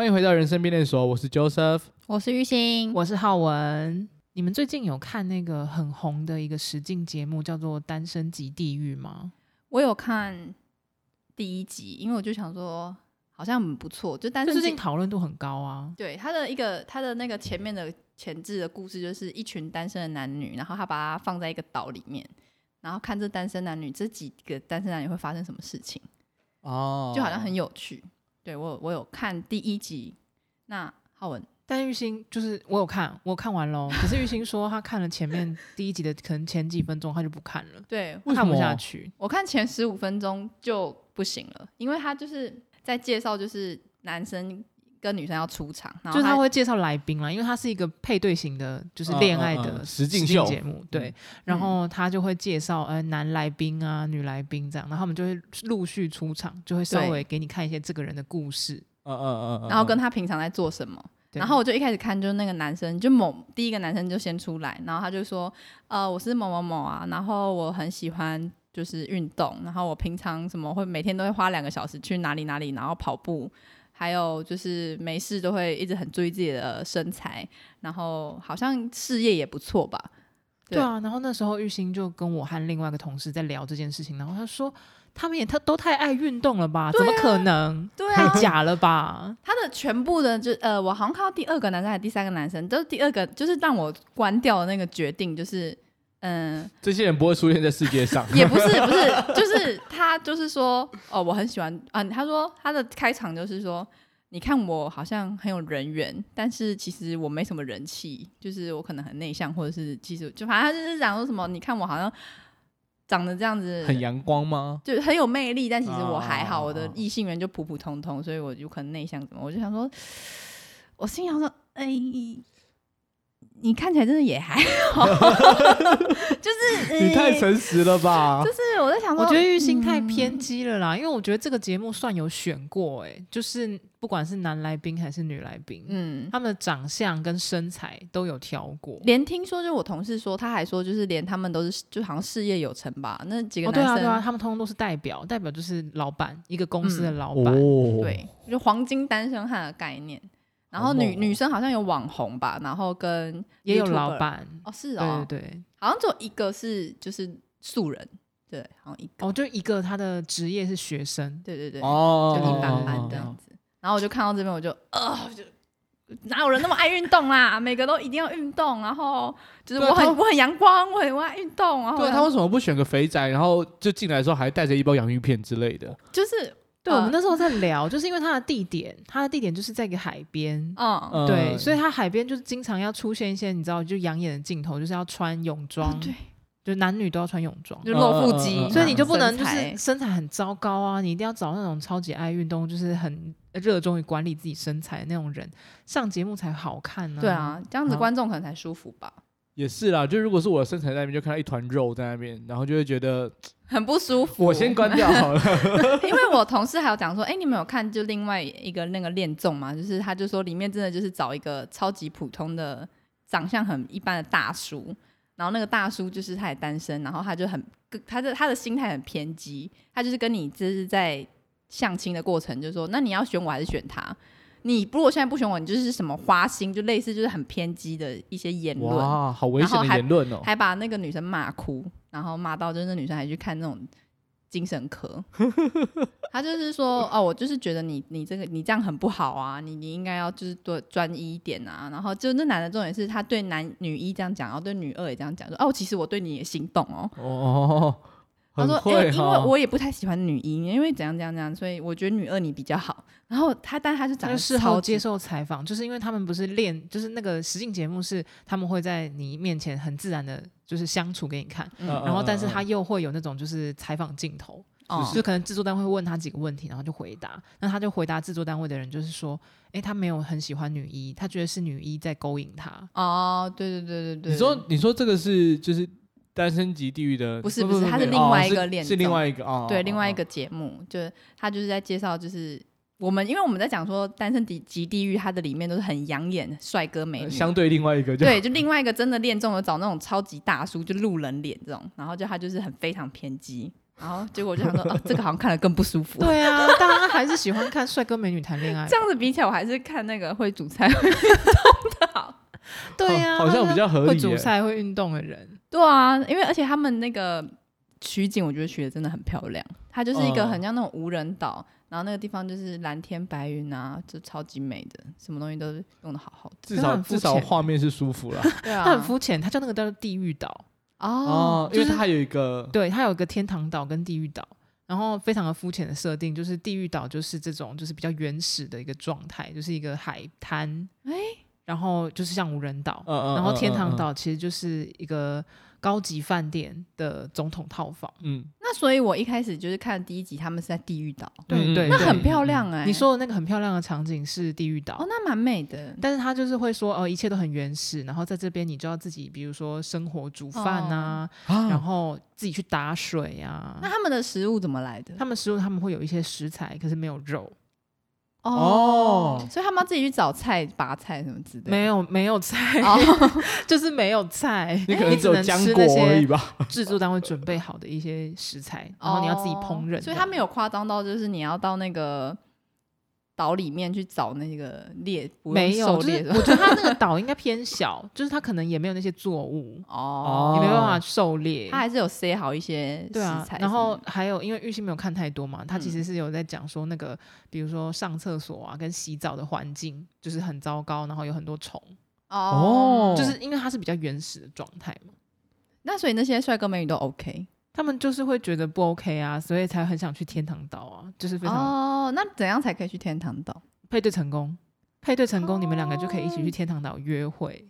欢迎回到人生变电所，我是 Joseph，我是玉兴，我是浩文。你们最近有看那个很红的一个实境节目，叫做《单身即地狱》吗？我有看第一集，因为我就想说，好像很不错，就单身最近讨论度很高啊。对他的一个他的那个前面的前置的故事，就是一群单身的男女，然后他把它放在一个岛里面，然后看这单身男女这几个单身男女会发生什么事情哦，就好像很有趣。对我我有看第一集，那浩文。但玉兴就是我有看，我看完喽。可是玉兴说他看了前面 第一集的，可能前几分钟他就不看了，对，看不下去。我看前十五分钟就不行了，因为他就是在介绍，就是男生跟女生要出场，然后就是他会介绍来宾啦，因为他是一个配对型的，就是恋爱的实境秀节目，对。然后他就会介绍呃男来宾啊、女来宾这样，然后他们就会陆续出场，就会稍微给你看一些这个人的故事，嗯嗯嗯，然后跟他平常在做什么。然后我就一开始看，就是那个男生，就某第一个男生就先出来，然后他就说，呃，我是某某某啊，然后我很喜欢就是运动，然后我平常什么会每天都会花两个小时去哪里哪里，然后跑步，还有就是没事都会一直很注意自己的身材，然后好像事业也不错吧？对，啊，然后那时候玉兴就跟我和另外一个同事在聊这件事情，然后他说。他们也他都太爱运动了吧？啊、怎么可能？对啊，太假了吧？他的全部的就呃，我好像看到第二个男生还是第三个男生，都是第二个，就是让我关掉的那个决定，就是嗯，呃、这些人不会出现在世界上。也不是 不是，就是他就是说哦，我很喜欢啊。他说他的开场就是说，你看我好像很有人缘，但是其实我没什么人气，就是我可能很内向，或者是其实就反正他就是讲说什么，你看我好像。长得这样子很阳光吗？就很有魅力，但其实我还好，我的异性缘就普普通通，所以我就可能内向什么，我就想说，我心想说，哎。你看起来真的也还好，就是、欸、你太诚实了吧？就是我在想说，我觉得玉兴太偏激了啦，嗯、因为我觉得这个节目算有选过、欸，哎，就是不管是男来宾还是女来宾，嗯，他们的长相跟身材都有挑过。连听说，就我同事说，他还说，就是连他们都是，就好像事业有成吧？那几个男生，哦、对啊，对啊，他们通通都是代表，代表就是老板，一个公司的老板，嗯哦、对，就黄金单身汉的概念。然后女女生好像有网红吧，然后跟也有老板哦，是哦，对对，好像只有一个是就是素人，对，好像一个哦，就一个他的职业是学生，对对对，哦，就一般般这样子。然后我就看到这边，我就呃，就哪有人那么爱运动啦？每个都一定要运动，然后就是我很我很阳光，我很我爱运动，然后对他为什么不选个肥宅，然后就进来的时候还带着一包洋芋片之类的？就是。对，我们那时候在聊，就是因为它的地点，它的地点就是在一个海边，嗯，对，所以它海边就是经常要出现一些你知道就养眼的镜头，就是要穿泳装，对，就男女都要穿泳装，就露腹肌，所以你就不能就是身材很糟糕啊，你一定要找那种超级爱运动，就是很热衷于管理自己身材的那种人上节目才好看呢。对啊，这样子观众可能才舒服吧。也是啦，就如果是我的身材在那边，就看到一团肉在那边，然后就会觉得很不舒服。我先关掉好了，因为我同事还有讲说，哎、欸，你们有看就另外一个那个恋综嘛？就是他就说里面真的就是找一个超级普通的长相很一般的大叔，然后那个大叔就是他也单身，然后他就很他的他的心态很偏激，他就是跟你就是在相亲的过程，就是说那你要选我还是选他？你如果现在不选我，你就是什么花心，就类似就是很偏激的一些言论，哇，好危险的言论哦还！还把那个女生骂哭，然后骂到就是那女生还去看那种精神科。他就是说，哦，我就是觉得你你这个你这样很不好啊，你你应该要就是多专一一点啊。然后就那男的重点是他对男女一这样讲，然后对女二也这样讲，说哦，其实我对你也心动哦。哦。他说：“哎、欸，因为我也不太喜欢女一，因为怎样怎样怎样，所以我觉得女二你比较好。然后他，但他是长得事后接受采访，就是因为他们不是练，就是那个实境节目是他们会在你面前很自然的，就是相处给你看。嗯、然后，但是他又会有那种就是采访镜头，嗯、就可能制作单位会问他几个问题，然后就回答。那他就回答制作单位的人，就是说，哎、欸，他没有很喜欢女一，他觉得是女一在勾引他。哦，对对对对对。你说，你说这个是就是。”单身级地狱的不是不是，他是另外一个恋，是另外一个哦，对，另外一个节目，就是他就是在介绍，就是我们因为我们在讲说单身即地狱，它的里面都是很养眼帅哥美女，相对另外一个对，就另外一个真的恋中了找那种超级大叔，就路人脸这种，然后就他就是很非常偏激，然后结果我就想说，啊，这个好像看得更不舒服。对啊，大家还是喜欢看帅哥美女谈恋爱。这样子比起来，我还是看那个会煮菜会运动的好。对呀、啊，好像比较合理。会煮菜会运动的人，对啊，因为而且他们那个取景，我觉得取的真的很漂亮。它就是一个很像那种无人岛，嗯、然后那个地方就是蓝天白云啊，就超级美的，什么东西都用的好好的。至少至少画面是舒服了。对啊，它很肤浅，它叫那个叫做地狱岛。哦，因为它有一个，对，它有一个天堂岛跟地狱岛，然后非常的肤浅的设定，就是地狱岛就是这种就是比较原始的一个状态，就是一个海滩，哎，然后就是像无人岛，嗯嗯，然后天堂岛其实就是一个。高级饭店的总统套房，嗯，那所以我一开始就是看第一集，他们是在地狱岛，对对，那很漂亮哎、欸。你说的那个很漂亮的场景是地狱岛，哦，那蛮美的。但是他就是会说，哦，一切都很原始，然后在这边你就要自己，比如说生火煮饭啊，哦、然后自己去打水啊。那他们的食物怎么来的？他们食物他们会有一些食材，可是没有肉。哦，所以他们要自己去找菜、拔菜什么之类的。没有，没有菜，就是没有菜。你可能只有浆果而已吧。制作单位准备好的一些食材，然后你要自己烹饪。所以他没有夸张到，就是你要到那个。岛里面去找那个猎，没有，就是我觉得它那个岛应该偏小，就是它可能也没有那些作物哦，也没办法狩猎，它还是有塞好一些食材。然后还有，因为玉溪没有看太多嘛，他其实是有在讲说那个，比如说上厕所啊，跟洗澡的环境就是很糟糕，然后有很多虫哦，就是因为它是比较原始的状态嘛。那所以那些帅哥美女都 OK。他们就是会觉得不 OK 啊，所以才很想去天堂岛啊，就是非常哦。那怎样才可以去天堂岛？配对成功，配对成功，哦、你们两个就可以一起去天堂岛约会。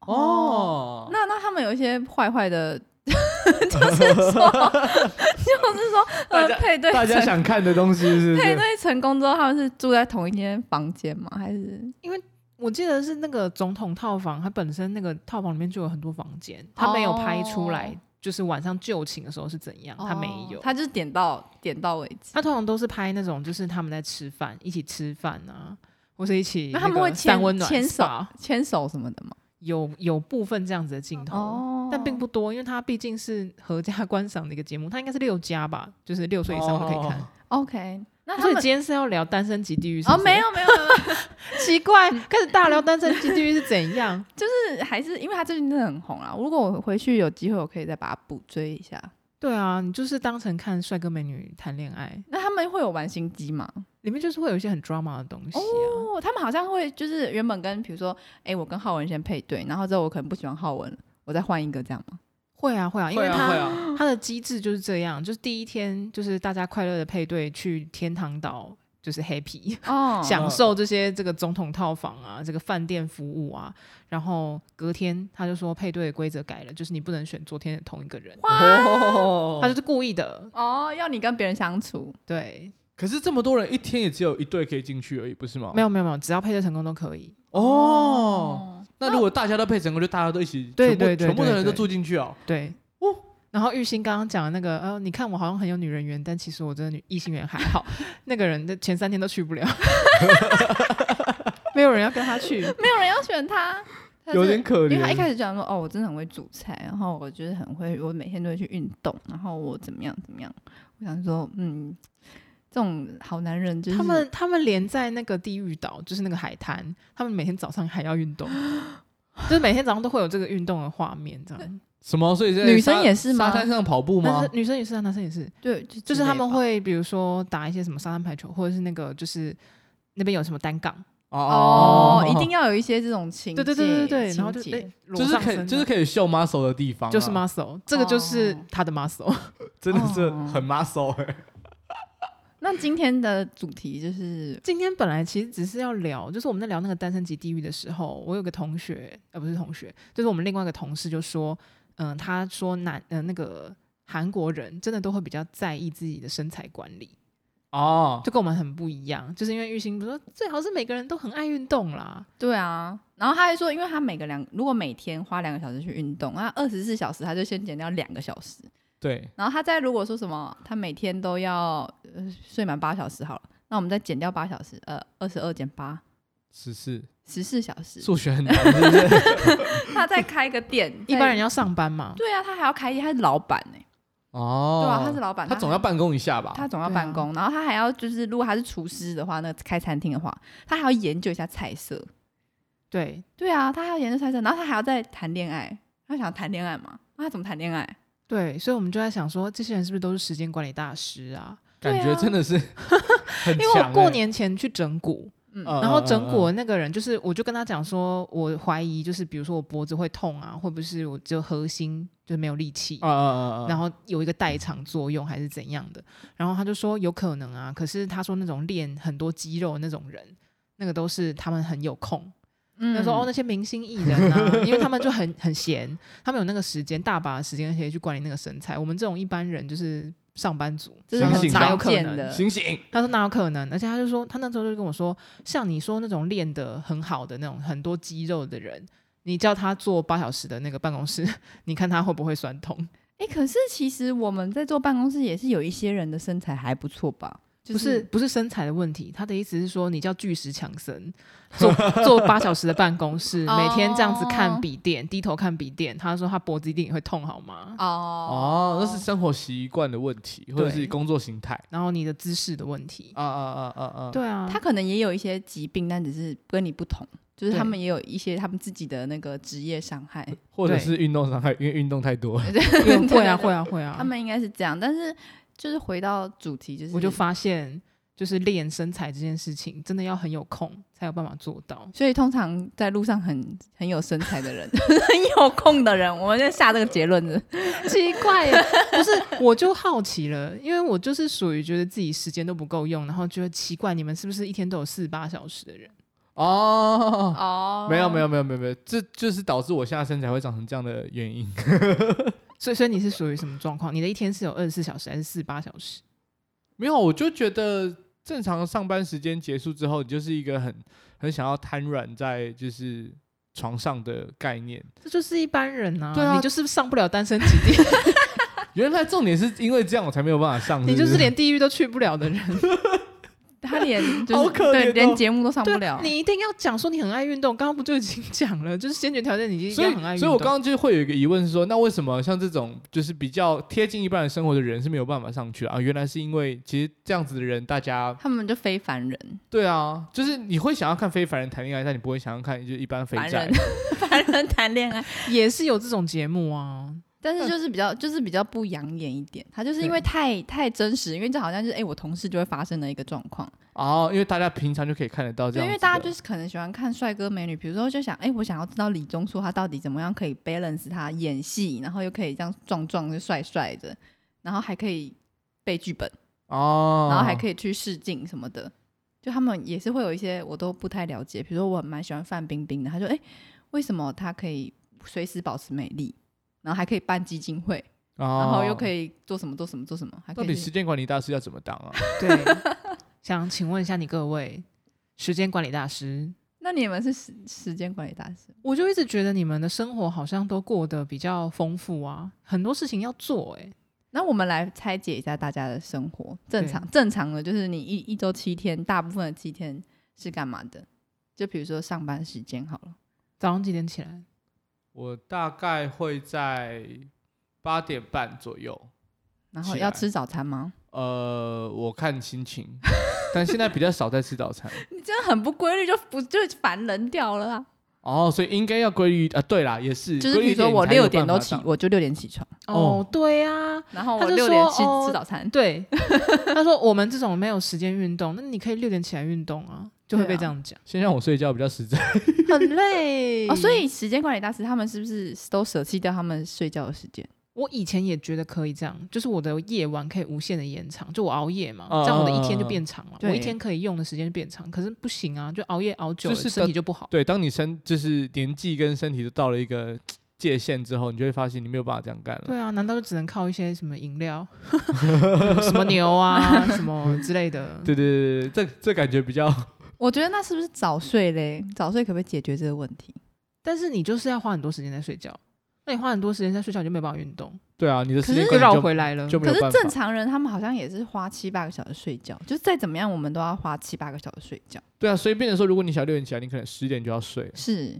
哦，那那他们有一些坏坏的，就是说，就是说，呃，配对大家想看的东西是，是配对成功之后，他们是住在同一间房间吗？还是因为我记得是那个总统套房，它本身那个套房里面就有很多房间，它没有拍出来。哦就是晚上就寝的时候是怎样？他没有，他就是点到点到为止。他通常都是拍那种，就是他们在吃饭，一起吃饭啊，或是一起那他们会牵温暖牵手牵手什么的吗？有有部分这样子的镜头，哦、但并不多，因为他毕竟是合家观赏的一个节目，他应该是六家吧，就是六岁以上都可以看。哦、OK。那所以今天是要聊单身即地狱？哦，没有没有没有，奇怪，开始大聊单身即地狱是怎样？就是还是因为他最近真的很红啊。如果我回去有机会，我可以再把它补追一下。对啊，你就是当成看帅哥美女谈恋爱。那他们会有玩心机吗？里面就是会有一些很 drama 的东西啊。哦，他们好像会就是原本跟比如说，哎、欸，我跟浩文先配对，然后之后我可能不喜欢浩文，我再换一个这样吗？会啊会啊，因为他他的机制就是这样，就是第一天就是大家快乐的配对去天堂岛，就是 happy 哦，享受这些这个总统套房啊，这个饭店服务啊，然后隔天他就说配对的规则改了，就是你不能选昨天的同一个人，他就是故意的哦，要你跟别人相处，对。可是这么多人，一天也只有一对可以进去而已，不是吗？没有没有没有，只要配对成功都可以哦。哦那如果大家都配成功，就大家都一起，对对对，全部的人都住进去哦。对哦。然后玉兴刚刚讲的那个，呃，你看我好像很有女人缘，但其实我真的女异性缘还好。那个人的前三天都去不了，没有人要跟他去，没有人要选他，有点可怜。因为他一开始讲说，哦，我真的很会煮菜，然后我就是很会，我每天都会去运动，然后我怎么样怎么样。我想说，嗯。这种好男人，就是他们，他们连在那个地狱岛，就是那个海滩，他们每天早上还要运动，就是每天早上都会有这个运动的画面，这样。什么？所以女生也是吗？沙滩上跑步吗？女生也是啊，男生也是。对，就是他们会比如说打一些什么沙滩排球，或者是那个就是那边有什么单杠哦，一定要有一些这种情节，对对对对对，然后就就是可以就是可以秀 muscle 的地方，就是 muscle，这个就是他的 muscle，真的是很 muscle 哎。那今天的主题就是，今天本来其实只是要聊，就是我们在聊那个单身级地狱的时候，我有个同学，呃，不是同学，就是我们另外一个同事就说，嗯、呃，他说男，呃，那个韩国人真的都会比较在意自己的身材管理。哦，就跟我们很不一样，就是因为玉兴不是说最好是每个人都很爱运动啦，对啊，然后他还说，因为他每个两如果每天花两个小时去运动，那二十四小时他就先减掉两个小时。对，然后他在如果说什么，他每天都要呃睡满八小时好了，那我们再减掉八小时，呃，二十二减八，十四，十四小时，数学很难，是不是？他再开个店，一般人要上班嘛？对啊，他还要开业，他是老板呢。哦，对啊，他是老板，他总要办公一下吧？他总要办公，啊、然后他还要就是，如果他是厨师的话，那开餐厅的话，他还要研究一下菜色。对，对啊，他还要研究菜色，然后他还要再谈恋爱。他想谈恋爱嘛？那他怎么谈恋爱？对，所以我们就在想说，这些人是不是都是时间管理大师啊？感觉真的是、欸。因为我过年前去整骨。嗯，然后整骨的那个人就是，我就跟他讲说，我怀疑就是，比如说我脖子会痛啊，会不会是我就核心就没有力气啊啊啊，然后有一个代偿作用还是怎样的？然后他就说有可能啊，可是他说那种练很多肌肉的那种人，那个都是他们很有空。嗯，他说哦，那些明星艺人啊，因为他们就很很闲，他们有那个时间，大把的时间可以去管理那个身材。我们这种一般人就是。上班族，这是很常见的。醒醒！他说哪有可能？而且他就说，他那时候就跟我说，像你说那种练得很好的那种很多肌肉的人，你叫他坐八小时的那个办公室，你看他会不会酸痛？哎、欸，可是其实我们在坐办公室也是有一些人的身材还不错吧？就是、不是不是身材的问题，他的意思是说，你叫巨石强森坐坐八小时的办公室，每天这样子看笔电，低头看笔电，他说他脖子一定也会痛，好吗？哦哦，那是生活习惯的问题，或者是工作形态，然后你的姿势的问题。啊啊啊啊啊！对啊，他可能也有一些疾病，但只是跟你不同，就是他们也有一些他们自己的那个职业伤害，或者是运动伤害，因为运动太多。会啊会啊会啊，他们应该是这样，但是。就是回到主题，就是我就发现，就是练身材这件事情，真的要很有空才有办法做到。所以通常在路上很很有身材的人，很有空的人，我们就下这个结论的。奇怪耶，不是？我就好奇了，因为我就是属于觉得自己时间都不够用，然后觉得奇怪，你们是不是一天都有四十八小时的人？哦哦，没有没有没有没有没有，这就是导致我现在身材会长成这样的原因。所以，所以你是属于什么状况？你的一天是有二十四小时还是四十八小时？没有，我就觉得正常上班时间结束之后，你就是一个很很想要瘫软在就是床上的概念。这就是一般人啊，对啊，你就是上不了单身基地。原来重点是因为这样，我才没有办法上是是？你就是连地狱都去不了的人。他连 就是好可怜哦，对，连节目都上不了。你一定要讲说你很爱运动，刚刚不就已经讲了？就是先决条件，你一定要很爱运动。所以，所以我刚刚就会有一个疑问是说，那为什么像这种就是比较贴近一般人生活的人是没有办法上去啊？原来是因为其实这样子的人，大家他们就非凡人。对啊，就是你会想要看非凡人谈恋爱，但你不会想要看就一般肥宅凡人谈恋爱，也是有这种节目啊。但是就是比较，就是比较不养眼一点。他就是因为太太真实，因为这好像就是哎、欸，我同事就会发生的一个状况。哦，因为大家平常就可以看得到这样。因为大家就是可能喜欢看帅哥美女，比如说就想哎、欸，我想要知道李钟硕他到底怎么样可以 balance 他演戏，然后又可以这样壮壮就帅帅的，然后还可以背剧本哦，然后还可以去试镜什么的。就他们也是会有一些我都不太了解，比如说我蛮喜欢范冰冰的，他说哎、欸，为什么他可以随时保持美丽？然后还可以办基金会，哦、然后又可以做什么做什么做什么？还可以到底时间管理大师要怎么当啊？对，想请问一下你各位时间管理大师，那你们是时时间管理大师？我就一直觉得你们的生活好像都过得比较丰富啊，很多事情要做哎、欸。那我们来拆解一下大家的生活，正常正常的就是你一一周七天，大部分的七天是干嘛的？就比如说上班时间好了，早上几点起来？我大概会在八点半左右，然后要吃早餐吗？呃，我看心情，但现在比较少在吃早餐。你真的很不规律，就不就烦人掉了啊！哦，所以应该要规律啊。对啦，也是，就是比如说我六点都起，我就六点起床。哦，对呀、啊，然后我六点吃吃早餐。对，他说我们这种没有时间运动，那你可以六点起来运动啊。就会被这样讲，先让我睡觉比较实在，很累哦。所以时间管理大师他们是不是都舍弃掉他们睡觉的时间？我以前也觉得可以这样，就是我的夜晚可以无限的延长，就我熬夜嘛，这样我的一天就变长了，我一天可以用的时间就变长。可是不行啊，就熬夜熬久了，身体就不好。对，当你身就是年纪跟身体都到了一个 界限之后，你就会发现你没有办法这样干了。对啊，难道就只能靠一些什么饮料，什么牛啊，什么之类的？对对对对，这这感觉比较。我觉得那是不是早睡嘞？早睡可不可以解决这个问题？但是你就是要花很多时间在睡觉，那你花很多时间在睡觉，你就没办法运动。对啊，你的时间就绕回来了。可是正常人他们好像也是花七八个小时睡觉，就是再怎么样，我们都要花七八个小时睡觉。对啊，所以变成说，如果你想六点起来，你可能十点就要睡。是，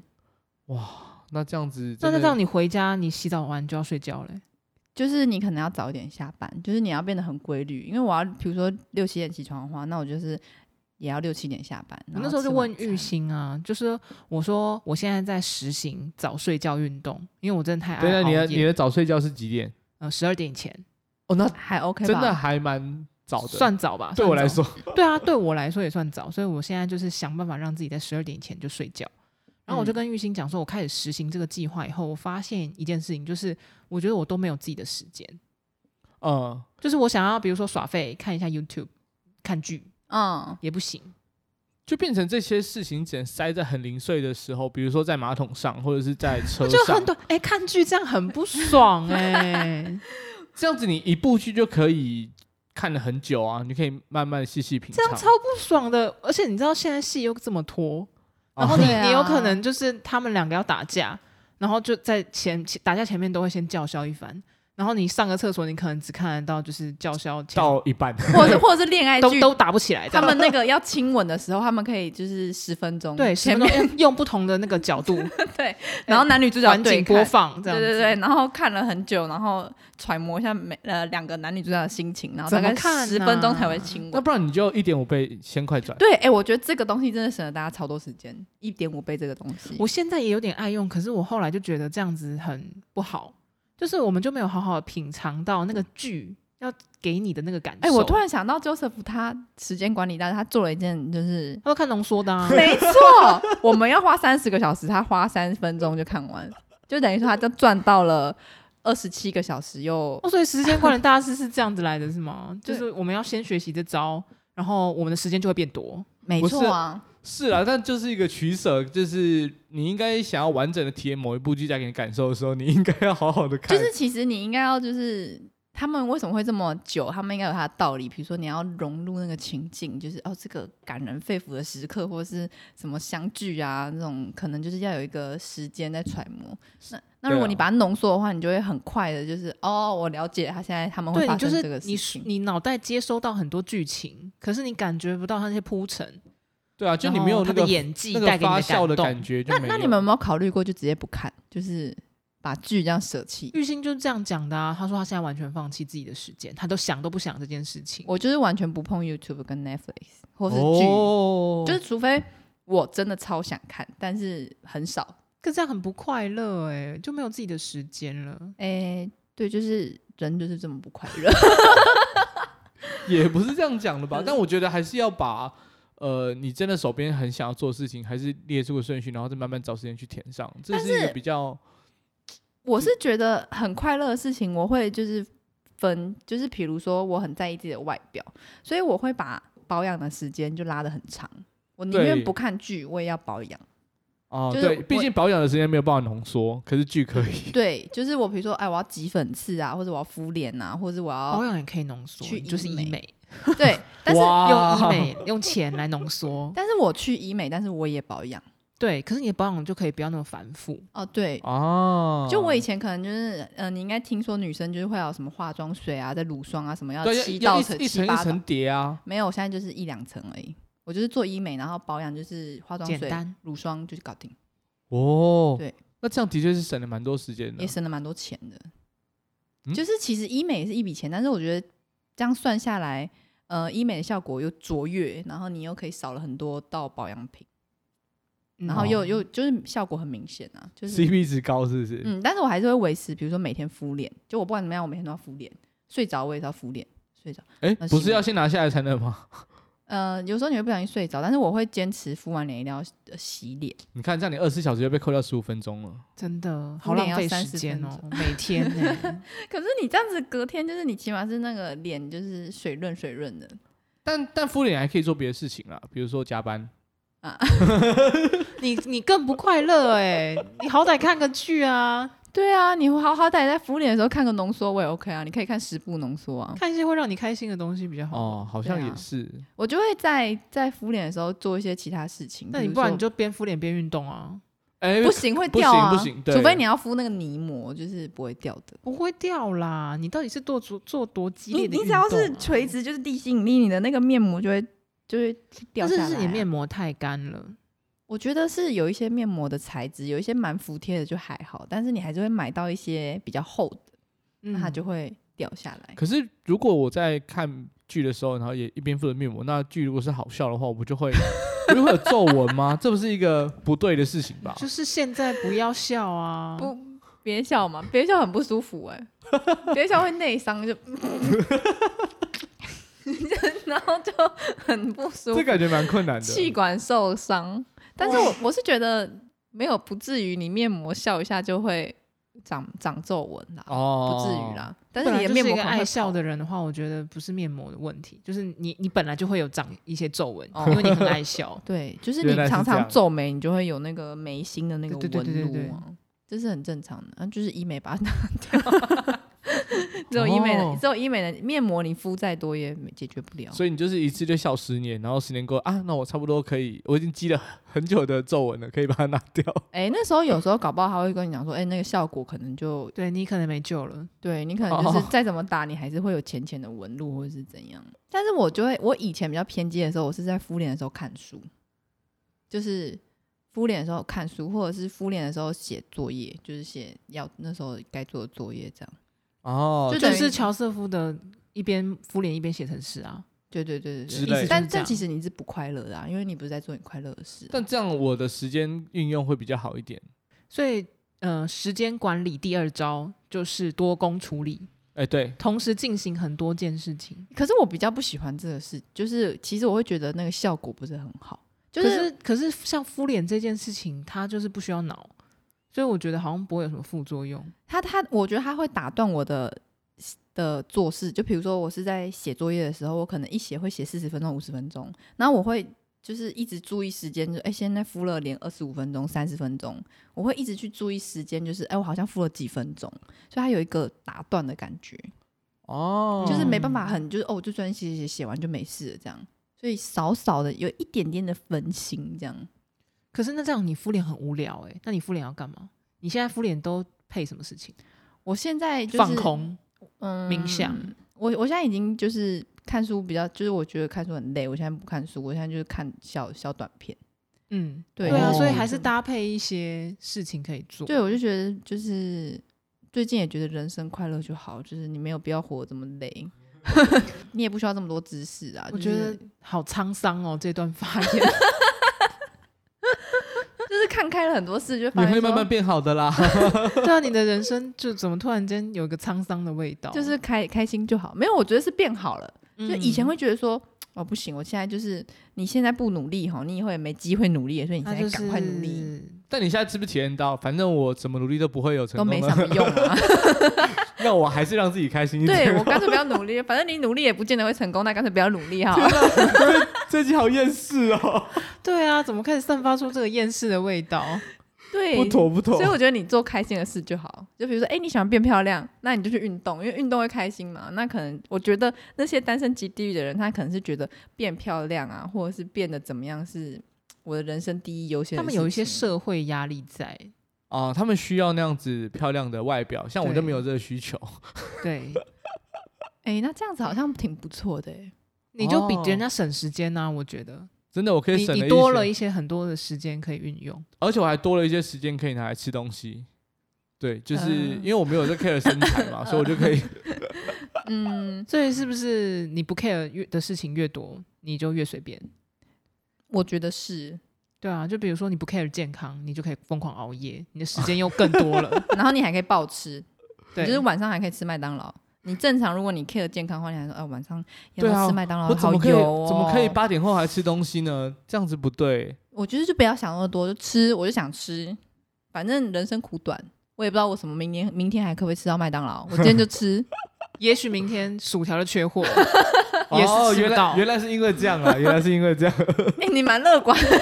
哇，那这样子，那那这样你回家你洗澡完就要睡觉嘞？就是你可能要早一点下班，就是你要变得很规律。因为我要比如说六七点起床的话，那我就是也要六七点下班。我那时候就问玉兴啊，就是我说我现在在实行早睡觉运动，因为我真的太爱。对啊，你的你的早睡觉是几点？呃，十二点以前。哦，那还 OK，真的还蛮早的，算早吧？对我来说，对啊，对我来说也算早。所以我现在就是想办法让自己在十二点以前就睡觉。然后我就跟玉兴讲说，我开始实行这个计划以后，我发现一件事情，就是我觉得我都没有自己的时间。嗯，就是我想要，比如说耍废，看一下 YouTube，看剧，嗯，也不行，就变成这些事情只能塞在很零碎的时候，比如说在马桶上，或者是在车上。就很多哎，看剧这样很不爽 哎。这样子你一部剧就可以看了很久啊，你可以慢慢细细品尝。这样超不爽的，而且你知道现在戏又这么拖，然后你你有可能就是他们两个要打架，然后就在前打架前面都会先叫嚣一番。然后你上个厕所，你可能只看得到就是叫嚣到一半，或者 或者是恋爱剧都都打不起来。他们那个 要亲吻的时候，他们可以就是十分钟，对，前面用不同的那个角度，对，然后男女主角环境播放，对对对，然后看了很久，然后揣摩一下每呃两个男女主角的心情，然后大概十分钟才会亲吻。那不然你就一点五倍先快转。对，哎，我觉得这个东西真的省了大家超多时间。一点五倍这个东西，我现在也有点爱用，可是我后来就觉得这样子很不好。就是我们就没有好好品尝到那个剧要给你的那个感受。哎、欸，我突然想到，Joseph 他时间管理大师，他做了一件，就是他都看浓缩的啊。没错，我们要花三十个小时，他花三分钟就看完，就等于说他就赚到了二十七个小时又。哦，所以时间管理大师是这样子来的，是吗？就是我们要先学习这招，然后我们的时间就会变多。没错啊。是啊，但就是一个取舍，就是你应该想要完整的体验某一部剧带给你感受的时候，你应该要好好的看。就是其实你应该要，就是他们为什么会这么久，他们应该有他的道理。比如说你要融入那个情境，就是哦这个感人肺腑的时刻，或者是什么相聚啊那种，可能就是要有一个时间在揣摩。那那如果你把它浓缩的话，你就会很快的，就是哦我了解他现在他们会发生这个事情。你你脑袋接收到很多剧情，可是你感觉不到那些铺陈。对啊，就你没有那个演技带给你的发酵的感觉。那那你们有没有考虑过，就直接不看，就是把剧这样舍弃？玉兴就是这样讲的啊。他说他现在完全放弃自己的时间，他都想都不想这件事情。我就是完全不碰 YouTube 跟 Netflix 或是剧，哦、就是除非我真的超想看，但是很少。可是这样很不快乐哎，就没有自己的时间了。哎，对，就是人就是这么不快乐。也不是这样讲的吧？但我觉得还是要把。呃，你真的手边很想要做事情，还是列出个顺序，然后再慢慢找时间去填上，这是一个比较。我是觉得很快乐的事情，我会就是分，就是比如说我很在意自己的外表，所以我会把保养的时间就拉得很长。我宁愿不看剧，我也要保养。哦，对，毕竟保养的时间没有办法浓缩，可是剧可以。对，就是我比如说，哎，我要挤粉刺啊，或者我要敷脸啊，或者我要保养也可以浓缩，去就是医美。对，但是用医美用钱来浓缩。但是我去医美，但是我也保养。对，可是你的保养就可以不要那么繁复。哦，对哦。就我以前可能就是，呃，你应该听说女生就是会有什么化妆水啊，在乳霜啊什么要七到层、一层一层叠啊。没有，我现在就是一两层而已。我就是做医美，然后保养就是化妆水、乳霜就是搞定。哦，对，那这样的确是省了蛮多时间的，也省了蛮多钱的。就是其实医美也是一笔钱，但是我觉得这样算下来。呃，医美的效果又卓越，然后你又可以少了很多道保养品，然后又又就是效果很明显啊，就是 CP 值高，是不是？嗯，但是我还是会维持，比如说每天敷脸，就我不管怎么样，我每天都要敷脸，睡着我也是要敷脸，睡着。哎，不是要先拿下来才能吗？呃，有时候你会不小心睡着，但是我会坚持敷完脸一定要洗脸。你看，这样你二十四小时就被扣掉十五分钟了，真的好浪费时间哦，每天。可是你这样子隔天就是你起码是那个脸就是水润水润的。但但敷脸还可以做别的事情啦，比如说加班啊。你你更不快乐哎、欸，你好歹看个剧啊。对啊，你好好歹在敷脸的时候看个浓缩，我也 OK 啊。你可以看十部浓缩啊，看一些会让你开心的东西比较好。哦，好像也是。啊、我就会在在敷脸的时候做一些其他事情。那你不然你就边敷脸边运动啊？哎、欸，不行，会掉啊！不行，不行，除非你要敷那个泥膜，就是不会掉的。不会掉啦！你到底是做做做多激烈的、啊？你只要是垂直，就是地心引力，你的那个面膜就会就会掉下来、啊。是是你面膜太干了。我觉得是有一些面膜的材质，有一些蛮服帖的就还好，但是你还是会买到一些比较厚的。那它就会掉下来。可是如果我在看剧的时候，然后也一边敷着面膜，那剧如果是好笑的话，我不就会不就会有皱纹吗？这不是一个不对的事情吧？就是现在不要笑啊！不，别笑嘛，别笑很不舒服哎、欸，别笑会内伤就。然后就很不舒服，这感觉蛮困难的，气管受伤。但是我我是觉得没有不至于，你面膜笑一下就会长长皱纹啦，哦，不至于啦。但是你的面膜爱笑的人的话，我觉得不是面膜的问题，就是你你本来就会有长一些皱纹，因为你很爱笑。对，就是你常常皱眉，你就会有那个眉心的那个纹路啊，这是很正常的。就是医美把它 拿掉。只有医美的，只有医美的面膜，你敷再多也解决不了。所以你就是一次就笑十年，然后十年过啊，那我差不多可以，我已经积了很久的皱纹了，可以把它拿掉。哎、欸，那时候有时候搞不好他会跟你讲说，哎、欸，那个效果可能就对你可能没救了，对你可能就是 再怎么打，你还是会有浅浅的纹路或者是怎样。但是我就会，我以前比较偏激的时候，我是在敷脸的时候看书，就是敷脸的时候看书，或者是敷脸的时候写作业，就是写要那时候该做的作业这样。哦，就就是乔瑟夫的一边敷脸一边写成诗啊，对对对对对，但但其实你是不快乐的啊，因为你不是在做你快乐的事。但这样我的时间运用会比较好一点。所以，呃，时间管理第二招就是多工处理。哎，对，同时进行很多件事情。可是我比较不喜欢这个事，就是其实我会觉得那个效果不是很好。就是可是可是像敷脸这件事情，它就是不需要脑。所以我觉得好像不会有什么副作用。它它，我觉得它会打断我的的做事。就比如说，我是在写作业的时候，我可能一写会写四十分钟、五十分钟，然后我会就是一直注意时间，就哎、欸，现在敷了脸二十五分钟、三十分钟，我会一直去注意时间，就是哎、欸，我好像敷了几分钟，所以它有一个打断的感觉。哦，就是没办法很就是哦，我就专心写写写完就没事了这样，所以少少的有一点点的分心这样。可是那这样你敷脸很无聊哎、欸，那你敷脸要干嘛？你现在敷脸都配什么事情？我现在就是放空，嗯，冥想。我我现在已经就是看书比较，就是我觉得看书很累，我现在不看书，我现在就是看小小短片。嗯，对，对啊，所以还是搭配一些事情可以做。对，我就觉得就是最近也觉得人生快乐就好，就是你没有必要活得这么累，你也不需要这么多知识啊。就是、我觉得好沧桑哦，这段发言。就是看开了很多事，就发现你会慢慢变好的啦。对啊，你的人生就怎么突然间有一个沧桑的味道？就是开开心就好，没有，我觉得是变好了。嗯、就以前会觉得说，哦不行，我现在就是你现在不努力哈，你以后也没机会努力，所以你现在赶快努力。就是、但你现在是不是体验到，反正我怎么努力都不会有成功，都没什么用啊。那我还是让自己开心一点。对，我干脆不要 努力，反正你努力也不见得会成功，那干脆不要努力哈。最近好厌世哦。对啊，怎么开始散发出这个厌世的味道？对，不妥不妥。所以我觉得你做开心的事就好。就比如说，哎，你喜欢变漂亮，那你就去运动，因为运动会开心嘛。那可能我觉得那些单身极地狱的人，他可能是觉得变漂亮啊，或者是变得怎么样，是我的人生第一优先。他们有一些社会压力在啊、呃，他们需要那样子漂亮的外表，像我就没有这个需求。对，哎，那这样子好像挺不错的，你就比人家省时间呢、啊，我觉得。真的，我可以省你，你多了一些很多的时间可以运用，而且我还多了一些时间可以拿来吃东西。对，就是因为我没有在 care 身材嘛，所以我就可以。嗯，所以是不是你不 care 越的事情越多，你就越随便？我觉得是。对啊，就比如说你不 care 健康，你就可以疯狂熬夜，你的时间 又更多了，然后你还可以暴吃，对，就是晚上还可以吃麦当劳。你正常，如果你 care 健康的话，你还说，哎、呃，晚上要不要吃麦当劳？我怎么可以、哦、怎么可以八点后还吃东西呢？这样子不对。我觉得就不要想那么多，就吃，我就想吃。反正人生苦短，我也不知道我什么明年明天还可不可以吃到麦当劳。我今天就吃，也许明天薯条就缺货。哦，原来原来是因为这样啊！原来是因为这样。哎、欸，你蛮乐观的。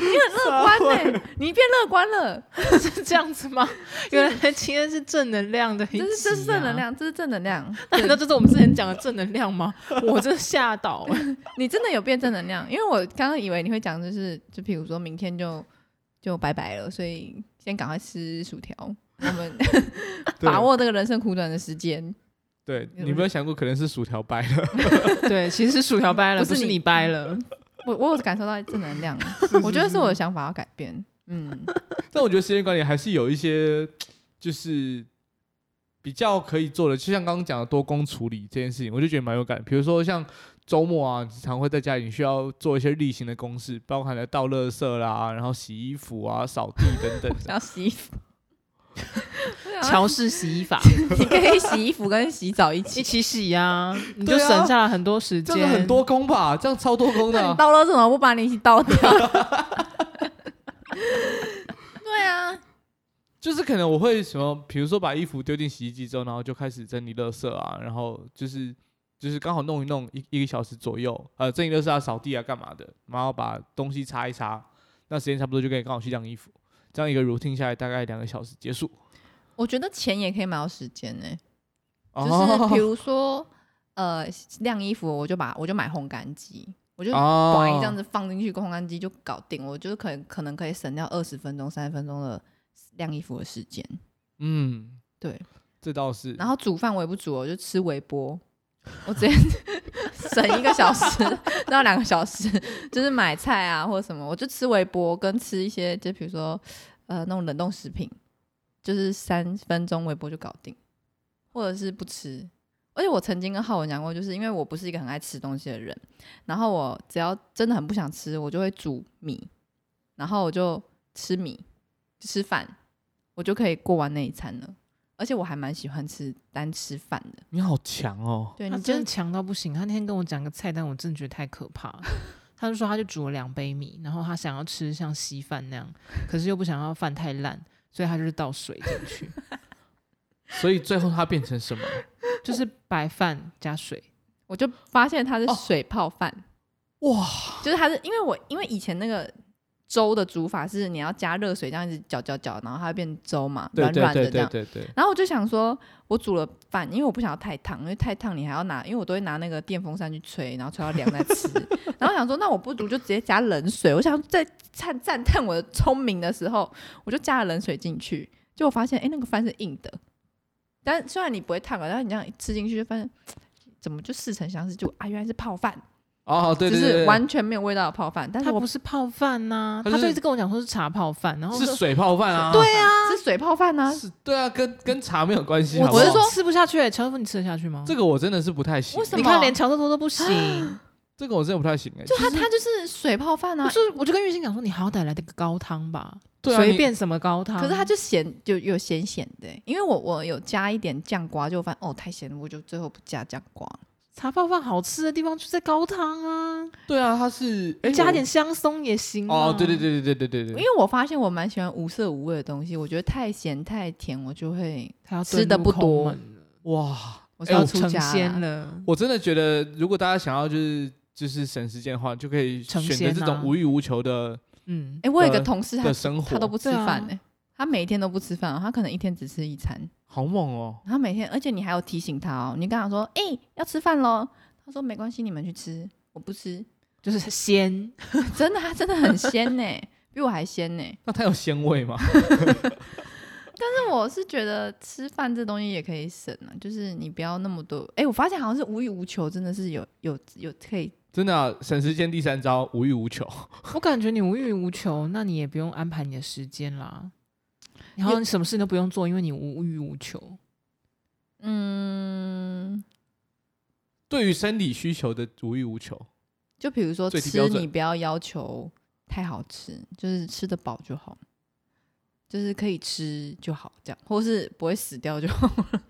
你很乐观哎、欸，你变乐观了，是 这样子吗？原来今天是正能量的一、啊，这是这是正能量，这是正能量。难道这是我们之前讲的正能量吗？我真的吓到了，你真的有变正能量？因为我刚刚以为你会讲，就是就比如说明天就就拜拜了，所以先赶快吃薯条，我们把握这个人生苦短的时间。对，你没有想过可能是薯条掰了？对，其实是薯条掰了，不是你掰了。我我有感受到正能量，是是是，我觉得是我的想法要改变。嗯，但我觉得时间管理还是有一些，就是比较可以做的，就像刚刚讲的多工处理这件事情，我就觉得蛮有感。比如说像周末啊，你常会在家里需要做一些例行的公事，包含了倒垃圾啦，然后洗衣服啊、扫地等等。要洗衣服，乔式洗衣法，你可以洗衣服跟洗澡一起一起洗啊，你就省下了很多时间。这个很多工吧，这样超多工的。你倒垃圾怎么不把你一起倒掉？对啊。就是可能我会什么，比如说把衣服丢进洗衣机之后，然后就开始整理垃圾啊，然后就是就是刚好弄一弄一一个小时左右，呃，整理垃圾啊、扫地啊、干嘛的，然后把东西擦一擦，那时间差不多就可以刚好去晾衣服，这样一个 routine 下来大概两个小时结束。我觉得钱也可以买到时间呢、欸，就是比如说呃晾衣服，我就把我就买烘干机，我就把一这样子放进去，烘干机就搞定，我觉得可能可能可以省掉二十分钟、三十分钟的。晾衣服的时间，嗯，对，这倒是。然后煮饭我也不煮，我就吃微波，我直接 省一个小时 到两个小时，就是买菜啊或者什么，我就吃微波，跟吃一些就比如说呃那种冷冻食品，就是三分钟微波就搞定，或者是不吃。而且我曾经跟浩文讲过，就是因为我不是一个很爱吃东西的人，然后我只要真的很不想吃，我就会煮米，然后我就吃米吃饭。我就可以过完那一餐了，而且我还蛮喜欢吃单吃饭的。你好强哦！对，你真的强到不行。他那天跟我讲个菜单，我真的觉得太可怕。他就说，他就煮了两杯米，然后他想要吃像稀饭那样，可是又不想要饭太烂，所以他就是倒水进去。所以最后它变成什么？就是白饭加水。我就发现它是水泡饭。哦。哇！就是它是因为我因为以前那个。粥的煮法是你要加热水，这样子搅搅搅，然后它会变粥嘛，软软的这样。对对对对。然后我就想说，我煮了饭，因为我不想要太烫，因为太烫你还要拿，因为我都会拿那个电风扇去吹，然后吹到凉再吃。然后想说，那我不煮就直接加冷水。我想在赞赞叹我的聪明的时候，我就加了冷水进去，结果发现，哎，那个饭是硬的。但虽然你不会烫啊，但是你这样吃进去就发现，怎么就似曾相识？就啊，原来是泡饭。哦，对对对，就是完全没有味道的泡饭，但是它不是泡饭呐、啊，他就一直跟我讲说是茶泡饭，然后是水泡饭啊，对啊，是水泡饭啊，是，对啊，跟跟茶没有关系。我是说吃不下去，乔瑟夫你吃得下去吗？这个我真的是不太行，为什么？你看连乔瑟夫都不行，这个我真的不太行哎。就他他就是水泡饭啊，就是，我就跟玉兴讲说，你好歹来点个高汤吧，随便什么高汤。可是他就咸，就有咸咸的，因为我我有加一点酱瓜，就发现哦太咸了，我就最后不加酱瓜。茶泡饭好吃的地方就在高汤啊！对啊，它是加点香松也行哦。对对对对对对对。因为我发现我蛮喜欢无色无味的东西，我觉得太咸太甜我就会吃的不多。哇，我要出家了。我真的觉得，如果大家想要就是就是省时间的话，就可以选择这种无欲无求的。嗯，哎，我有一个同事，他的生活他都不吃饭哎，他每一天都不吃饭，他可能一天只吃一餐。好猛哦！他每天，而且你还有提醒他哦。你跟他说：“哎、欸，要吃饭喽。”他说：“没关系，你们去吃，我不吃。”就是鲜，真的，他真的很鲜呢，比我还鲜呢。那他有鲜味吗？但是我是觉得吃饭这东西也可以省啊，就是你不要那么多。哎、欸，我发现好像是无欲无求，真的是有有有可以。真的啊，省时间第三招，无欲无求。我感觉你无欲无求，那你也不用安排你的时间啦。然后你什么事都不用做，因为你无欲无求。嗯，对于生理需求的无欲无求，就比如说吃，你不要要求太好吃，就是吃得饱就好，就是可以吃就好，这样，或是不会死掉就好了。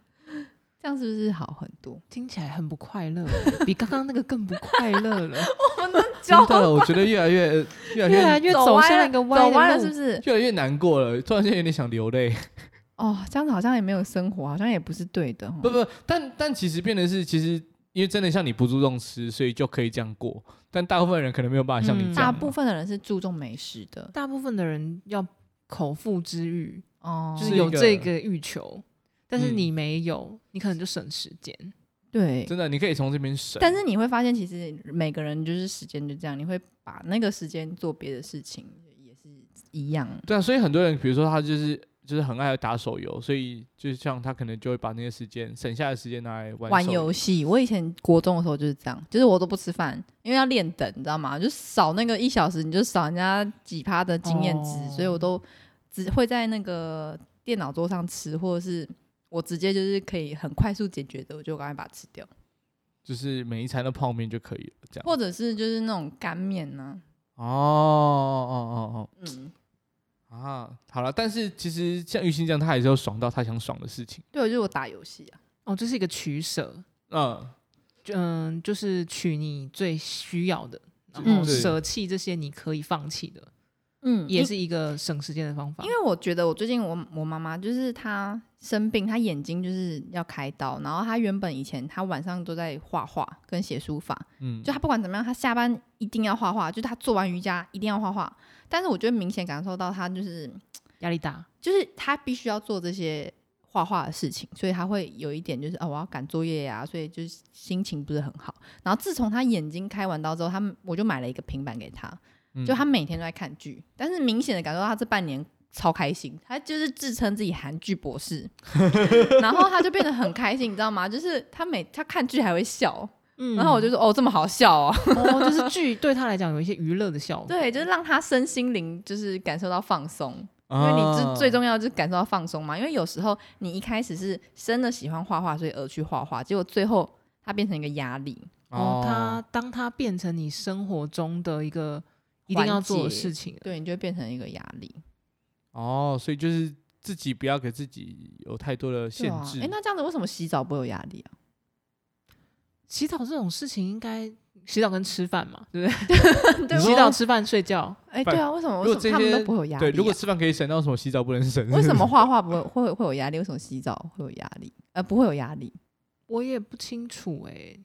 这样是不是好很多？听起来很不快乐，比刚刚那个更不快乐了。我们的脚，真的，我觉得越来越、越来越、越来越走向一个歪了，是不是？越来越难过了，突然间有点想流泪。哦，这样子好像也没有生活，好像也不是对的。不不，但但其实变的是，其实因为真的像你不注重吃，所以就可以这样过。但大部分人可能没有办法像你这样。大部分的人是注重美食的，大部分的人要口腹之欲，哦，就是有这个欲求。但是你没有，嗯、你可能就省时间。对，真的，你可以从这边省。但是你会发现，其实每个人就是时间就这样，你会把那个时间做别的事情，也是一样。对啊，所以很多人，比如说他就是就是很爱打手游，所以就像他可能就会把那些时间省下的时间拿来玩玩游戏。我以前国中的时候就是这样，就是我都不吃饭，因为要练等，你知道吗？就少那个一小时，你就少人家几趴的经验值，哦、所以我都只会在那个电脑桌上吃，或者是。我直接就是可以很快速解决的，我就赶快把它吃掉。就是每一餐的泡面就可以了，这样。或者是就是那种干面呢？哦哦哦哦，嗯啊，好了，但是其实像玉欣这样，他还是有爽到他想爽的事情。对，就是我打游戏啊。哦，这是一个取舍。嗯嗯，就是取你最需要的，然后舍弃这些你可以放弃的。嗯，也是一个省时间的方法。因为我觉得我最近我我妈妈就是她生病，她眼睛就是要开刀，然后她原本以前她晚上都在画画跟写书法，嗯，就她不管怎么样，她下班一定要画画，就她做完瑜伽一定要画画。但是我觉得明显感受到她就是压力大，就是她必须要做这些画画的事情，所以她会有一点就是哦，我要赶作业呀，所以就是心情不是很好。然后自从她眼睛开完刀之后，他们我就买了一个平板给她。就他每天都在看剧，但是明显的感受到他这半年超开心，他就是自称自己韩剧博士 然后他就变得很开心，你知道吗？就是他每他看剧还会笑，嗯，然后我就说哦，这么好笑哦，哦就是 剧对他来讲有一些娱乐的效果，对，就是让他身心灵就是感受到放松，因为你最最重要就是感受到放松嘛，因为有时候你一开始是真的喜欢画画，所以而去画画，结果最后他变成一个压力，哦，他当他变成你生活中的一个。一定要做的事情，对，你就会变成一个压力。哦，所以就是自己不要给自己有太多的限制。哎、啊欸，那这样子为什么洗澡不会有压力啊？洗澡这种事情应该洗澡跟吃饭嘛，对不对？对洗澡、吃饭、睡觉。哎、欸，对啊，为什么？为什么他们都不会有压力、啊？对，如果吃饭可以省，那为什么洗澡不能省？为什么 画画不会会会有压力？为什么洗澡会有压力？呃，不会有压力？我也不清楚哎、欸。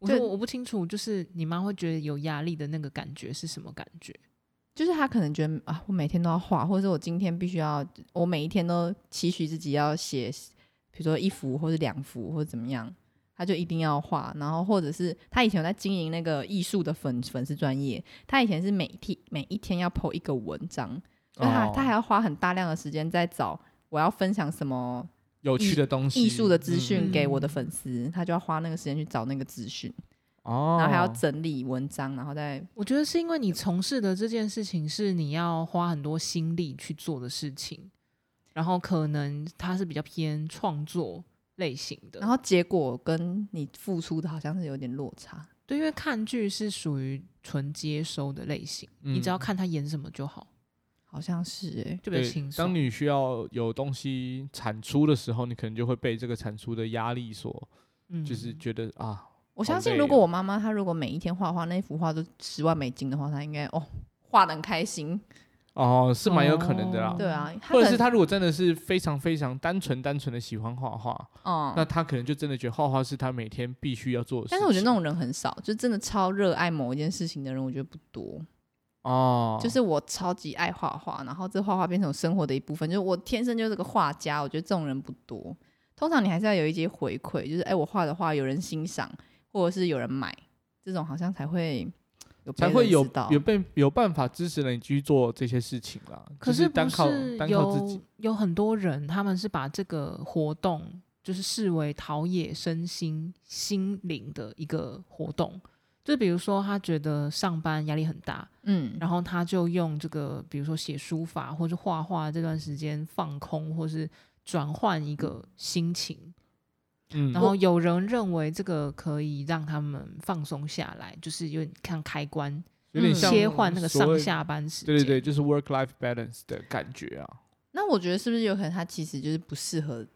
我说我不清楚，就是你妈会觉得有压力的那个感觉是什么感觉？就是她可能觉得啊，我每天都要画，或者是我今天必须要，我每一天都期许自己要写，比如说一幅或者两幅或者怎么样，她就一定要画。然后或者是她以前有在经营那个艺术的粉粉丝专业，她以前是每天每一天要 po 一个文章，所以她她还要花很大量的时间在找我要分享什么。有趣的东西，艺术的资讯给我的粉丝，嗯、他就要花那个时间去找那个资讯，哦，然后还要整理文章，然后再。我觉得是因为你从事的这件事情是你要花很多心力去做的事情，然后可能它是比较偏创作类型的，然后结果跟你付出的好像是有点落差。对，因为看剧是属于纯接收的类型，嗯、你只要看他演什么就好。好像是哎、欸，就比较轻松。当你需要有东西产出的时候，你可能就会被这个产出的压力所，嗯、就是觉得啊。我相信，如果我妈妈她如果每一天画画，那幅画都十万美金的话，她应该哦画的很开心。哦，是蛮有可能的啦。哦、对啊，或者是她如果真的是非常非常单纯单纯的喜欢画画，哦、那她可能就真的觉得画画是她每天必须要做的事情。但是我觉得那种人很少，就真的超热爱某一件事情的人，我觉得不多。哦，就是我超级爱画画，然后这画画变成我生活的一部分。就是我天生就是个画家，我觉得这种人不多。通常你还是要有一些回馈，就是哎，我画的画有人欣赏，或者是有人买，这种好像才会有才会有有被有办法支持你继续做这些事情啦。可是单靠单靠自己，有很多人他们是把这个活动就是视为陶冶身心心灵的一个活动。就比如说，他觉得上班压力很大，嗯，然后他就用这个，比如说写书法或者画画这段时间放空，或是转换一个心情，嗯，然后有人认为这个可以让他们放松下来，就是有点像开关，有点像切换那个上下班时间，对对对，就是 work life balance 的感觉啊。那我觉得是不是有可能他其实就是不适合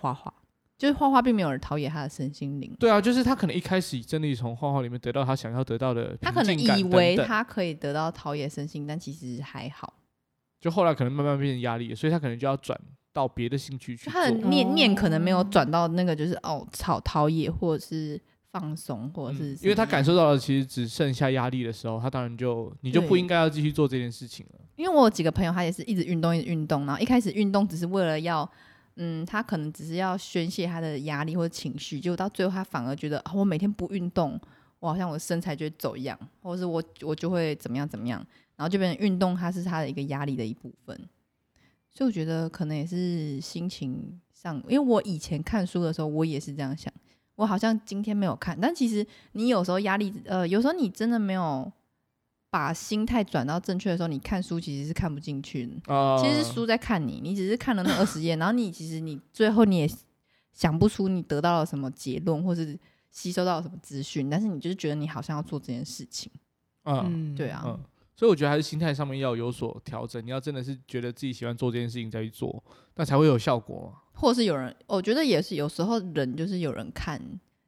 画画？就是画画并没有人陶冶他的身心灵。对啊，就是他可能一开始真的从画画里面得到他想要得到的，他可能以为他可以得到陶冶身心，但其实还好。就后来可能慢慢变成压力，所以他可能就要转到别的兴趣去。他的念念可能没有转到那个，就是哦，草陶冶或者是放松，或者是、嗯、因为他感受到了其实只剩下压力的时候，他当然就你就不应该要继续做这件事情了。因为我有几个朋友，他也是一直运动，一直运动，然后一开始运动只是为了要。嗯，他可能只是要宣泄他的压力或者情绪，结果到最后他反而觉得，啊，我每天不运动，我好像我的身材就会走样，或者是我我就会怎么样怎么样，然后就变成运动，它是他的一个压力的一部分。所以我觉得可能也是心情上，因为我以前看书的时候，我也是这样想，我好像今天没有看，但其实你有时候压力，呃，有时候你真的没有。把心态转到正确的时候，你看书其实是看不进去的。Uh, 其实是书在看你，你只是看了那二十页，然后你其实你最后你也想不出你得到了什么结论，或是吸收到了什么资讯，但是你就是觉得你好像要做这件事情。嗯，对啊。嗯，所以我觉得还是心态上面要有所调整。你要真的是觉得自己喜欢做这件事情再去做，那才会有效果嘛。或是有人，我觉得也是，有时候人就是有人看。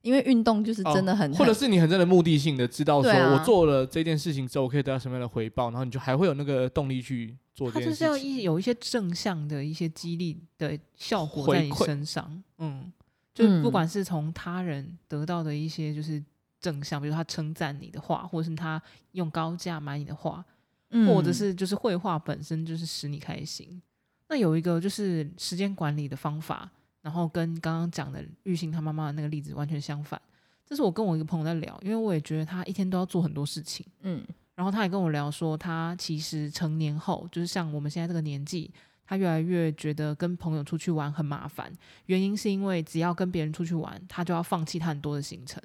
因为运动就是真的很，哦，或者是你很真的目的性的知道说，啊，我做了这件事情之后，我可以得到什么样的回报，然后你就还会有那个动力去做这件事情。它就是要一有一些正向的一些激励的效果在你身上，嗯，就不管是从他人得到的一些就是正向，比如他称赞你的话，或者是他用高价买你的画，嗯，或者是就是绘画本身就是使你开心。那有一个就是时间管理的方法。然后跟刚刚讲的玉兴他妈妈的那个例子完全相反。这是我跟我一个朋友在聊，因为我也觉得他一天都要做很多事情，嗯，然后他也跟我聊说，他其实成年后，就是像我们现在这个年纪，他越来越觉得跟朋友出去玩很麻烦，原因是因为只要跟别人出去玩，他就要放弃他很多的行程，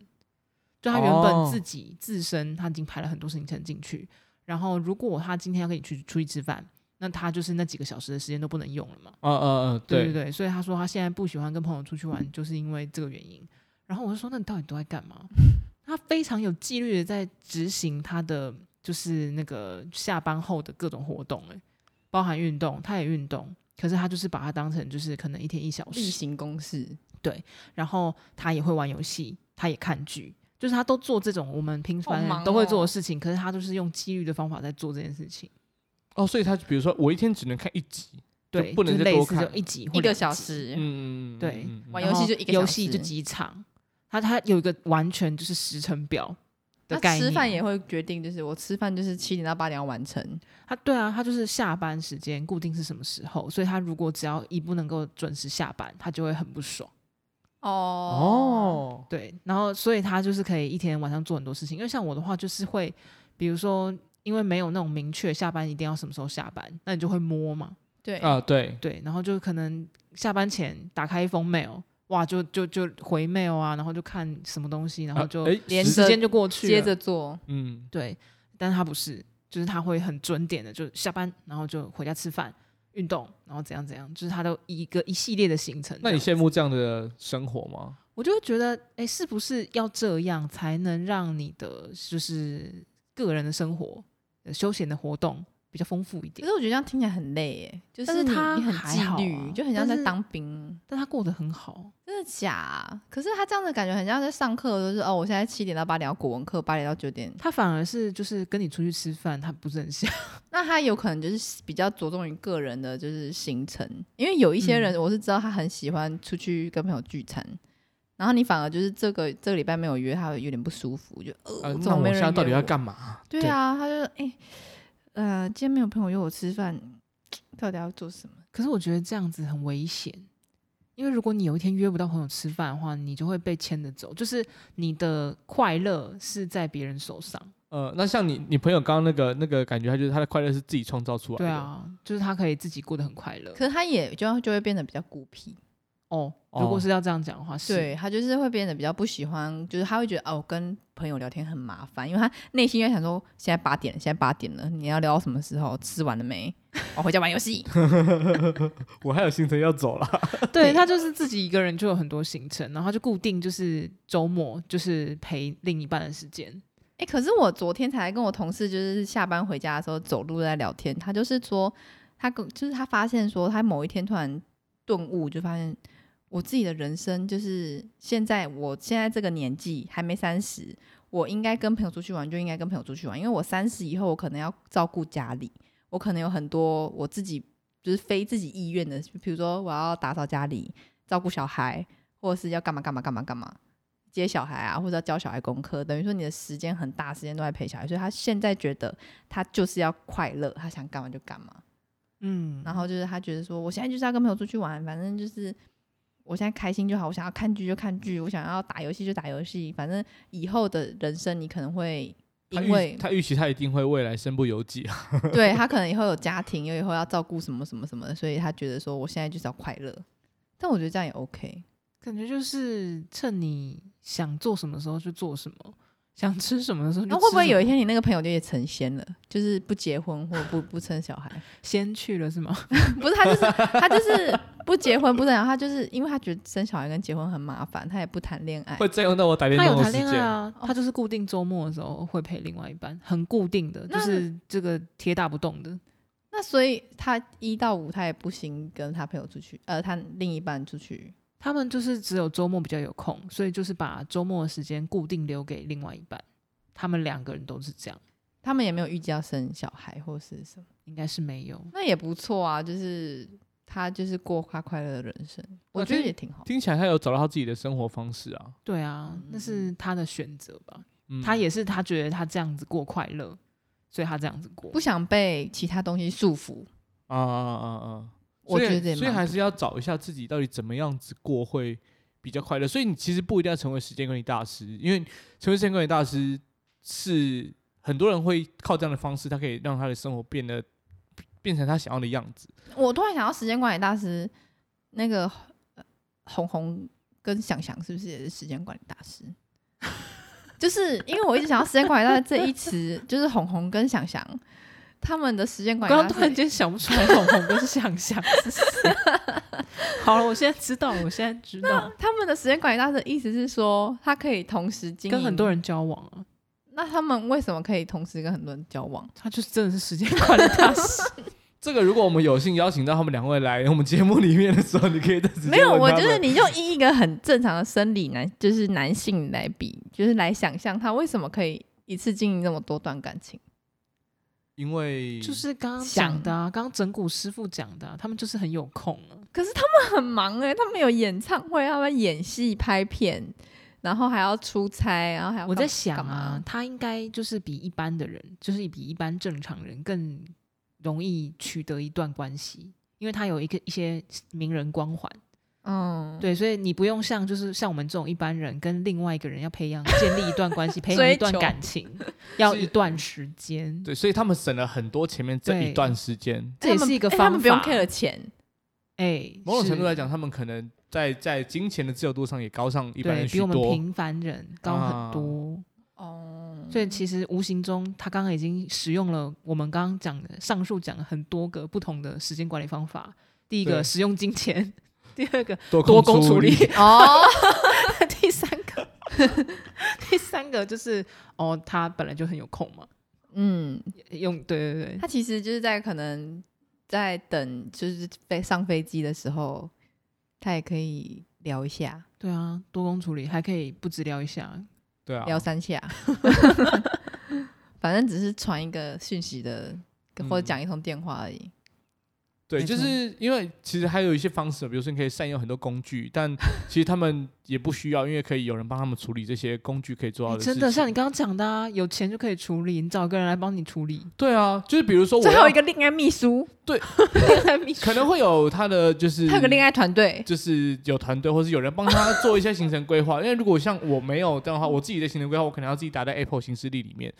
就他原本自己自身他已经排了很多行程进去，然后如果他今天要跟你去出去吃饭。那他就是那几个小时的时间都不能用了嘛？嗯嗯嗯，对对对，所以他说他现在不喜欢跟朋友出去玩，就是因为这个原因。然后我就说，那你到底都在干嘛？他非常有纪律的在执行他的就是那个下班后的各种活动，诶，包含运动，他也运动，可是他就是把它当成就是可能一天一小时例行公事。对，然后他也会玩游戏，他也看剧，就是他都做这种我们平凡人都会做的事情，哦、可是他都是用纪律的方法在做这件事情。哦，所以他比如说我一天只能看一集，对，不能再多看一集一个小时，嗯，对，玩游戏就一个游戏就几场，他他有一个完全就是时程表的概念。他吃饭也会决定，就是我吃饭就是七点到八点要完成。他对啊，他就是下班时间固定是什么时候，所以他如果只要一不能够准时下班，他就会很不爽。哦哦，对，然后所以他就是可以一天晚上做很多事情，因为像我的话就是会，比如说。因为没有那种明确下班一定要什么时候下班，那你就会摸嘛。对啊，对对，然后就可能下班前打开一封 mail，哇，就就就回 mail 啊，然后就看什么东西，然后就连时间就过去了，接着做。嗯，对。但是他不是，就是他会很准点的，就下班然后就回家吃饭、运动，然后怎样怎样，就是他都一个一系列的行程。那你羡慕这样的生活吗？我就会觉得，哎，是不是要这样才能让你的就是个人的生活？休闲的活动比较丰富一点，可是我觉得这样听起来很累耶，就是他很纪律，啊，就很像在当兵，但，但他过得很好，真的假啊？可是他这样的感觉很像在上课，就是哦，我现在七点到八点要国文课，八点到九点，他反而是就是跟你出去吃饭，他不是很像。那他有可能就是比较着重于个人的就是行程，因为有一些人我是知道他很喜欢出去跟朋友聚餐。嗯然后你反而就是这个这个礼拜没有约，他有点不舒服，就呃，怎么没人约我？那我现在到底要干嘛？对啊，他就说，哎，呃，今天没有朋友约我吃饭，到底要做什么？可是我觉得这样子很危险，因为如果你有一天约不到朋友吃饭的话，你就会被牵着走，就是你的快乐是在别人手上。呃，那像你你朋友刚刚那个那个感觉，他就是他的快乐是自己创造出来的。对啊，就是他可以自己过得很快乐，可是他也就就会变得比较孤僻。哦，如果是要这样讲的话，是对他就是会变得比较不喜欢，就是他会觉得哦，跟朋友聊天很麻烦，因为他内心在想说，现在八点，现在八点了，你要聊到什么时候？吃完了没？我 回家玩游戏。我还有行程要走了。对，他就是自己一个人就有很多行程，然后他就固定就是周末就是陪另一半的时间。哎、欸，可是我昨天才跟我同事就是下班回家的时候走路在聊天，他就是说他跟就是他发现说他某一天突然顿悟，就发现。我自己的人生就是现在，我现在这个年纪还没三十，我应该跟朋友出去玩就应该跟朋友出去玩，因为我三十以后我可能要照顾家里，我可能有很多我自己就是非自己意愿的，比如说我要打扫家里、照顾小孩，或者是要干嘛干嘛干嘛干嘛接小孩啊，或者要教小孩功课，等于说你的时间很大，时间都在陪小孩，所以他现在觉得他就是要快乐，他想干嘛就干嘛，嗯，然后就是他觉得说我现在就是要跟朋友出去玩，反正就是。我现在开心就好，我想要看剧就看剧，我想要打游戏就打游戏，反正以后的人生你可能会因为他预期他一定会未来身不由己啊，对他可能以后有家庭，又以后要照顾什么什么什么的，所以他觉得说我现在就是要快乐，但我觉得这样也 OK，感觉就是趁你想做什么时候就做什么。想吃什么的时候，那会不会有一天你那个朋友就也成仙了？就是不结婚或不不生小孩，先去了是吗？不是，他就是他就是不结婚不是啊，他就是因为他觉得生小孩跟结婚很麻烦，他也不谈恋爱。会占用到我打电动的时间。他有谈恋爱啊，他就是固定周末的时候会陪另外一半，很固定的，就是这个铁打不动的。那所以他一到五他也不行跟他朋友出去，呃，他另一半出去。他们就是只有周末比较有空，所以就是把周末的时间固定留给另外一半。他们两个人都是这样，他们也没有预计要生小孩或是什么，应该是没有。那也不错啊，就是他就是过他快乐的人生，我觉得也挺好。听起来他有找到他自己的生活方式啊。对啊，那是他的选择吧。嗯，他也是他觉得他这样子过快乐，所以他这样子过，不想被其他东西束缚。啊啊啊啊！我觉得，所以还是要找一下自己到底怎么样子过会比较快乐。所以你其实不一定要成为时间管理大师，因为成为时间管理大师是很多人会靠这样的方式，他可以让他的生活变得变成他想要的样子。我突然想到，时间管理大师那个红红跟想想是不是也是时间管理大师？就是因为我一直想到时间管理大师这一词，就是红红跟想想。他们的时间管理，刚刚突然间想不出来，红红跟想想是谁？好了，我现在知道，我现在知道，他们的时间管理大师的意思是说，他可以同时经营跟很多人交往啊。那他们为什么可以同时跟很多人交往？他就是真的是时间管理大师。这个，如果我们有幸邀请到他们两位来我们节目里面的时候，你可以没有，我觉得你就以一个很正常的生理男，就是男性来比，就是来想象他为什么可以一次经营那么多段感情。因为就是刚刚讲的啊，刚刚整蛊师傅讲的啊，他们就是很有空啊。可是他们很忙哎，他们有演唱会，他们演戏、拍片，然后还要出差，然后还要。我在想啊，他应该就是比一般的人，就是比一般正常人更容易取得一段关系，因为他有一个一些名人光环。嗯，对，所以你不用像就是像我们这种一般人，跟另外一个人要培养建立一段关系，培养 一段感情，要一段时间。对，所以他们省了很多前面这一段时间，这也是一个方法。他们不用 care 钱，哎，某种程度来讲，他们可能在在金钱的自由度上也高上一般人许多，比我们平凡人高很多。哦，所以其实无形中，他刚刚已经使用了我们刚刚讲的上述讲了很多个不同的时间管理方法。第一个，使用金钱。第二个多工处理 哦，第三个第三个就是哦，他本来就很有空嘛，嗯，用对对对，他其实就是在可能在等就是飞上飞机的时候，他也可以聊一下，对啊，多工处理还可以不止聊一下，对啊，聊三下，反正只是传一个讯息的或者讲一通电话而已。对，就是因为其实还有一些方式，比如说你可以善用很多工具，但 其实他们也不需要，因为可以有人帮他们处理这些工具可以做到的事情。真的，像你刚刚讲的啊，有钱就可以处理，你找个人来帮你处理。对啊，就是比如说我最后一个恋爱秘书，对，恋爱秘书可能会有他的就是他有个恋爱团队，就是有团队，或是有人帮他做一些行程规划。因为如果像我没有这样的话，我自己的行程规划我可能要自己打在 Apple 行事历里面。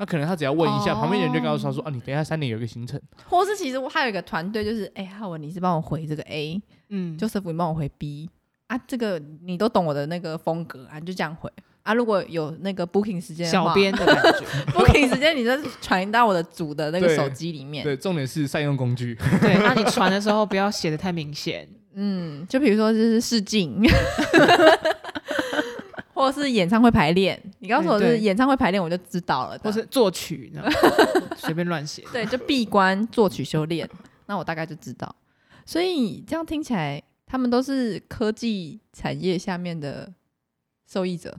那可能他只要问一下，oh. 旁边人就告诉他说：“啊，你等一下三点有一个行程。”或是其实我还有一个团队，就是哎，浩文，你是帮我回这个 A，嗯，Joseph 你帮我回 B 啊，这个你都懂我的那个风格啊，你就这样回啊。如果有那个 booking 时间，小编的感觉，booking 时间你就传到我的组的那个手机里面。对，对，重点是善用工具。对，那你传的时候不要写的太明显。嗯，就比如说就是试镜。或是演唱会排练，你告诉我是演唱会排练，我就知道了。或是作曲，随便乱写。对，就闭关作曲修炼，那我大概就知道。所以这样听起来，他们都是科技产业下面的受益者。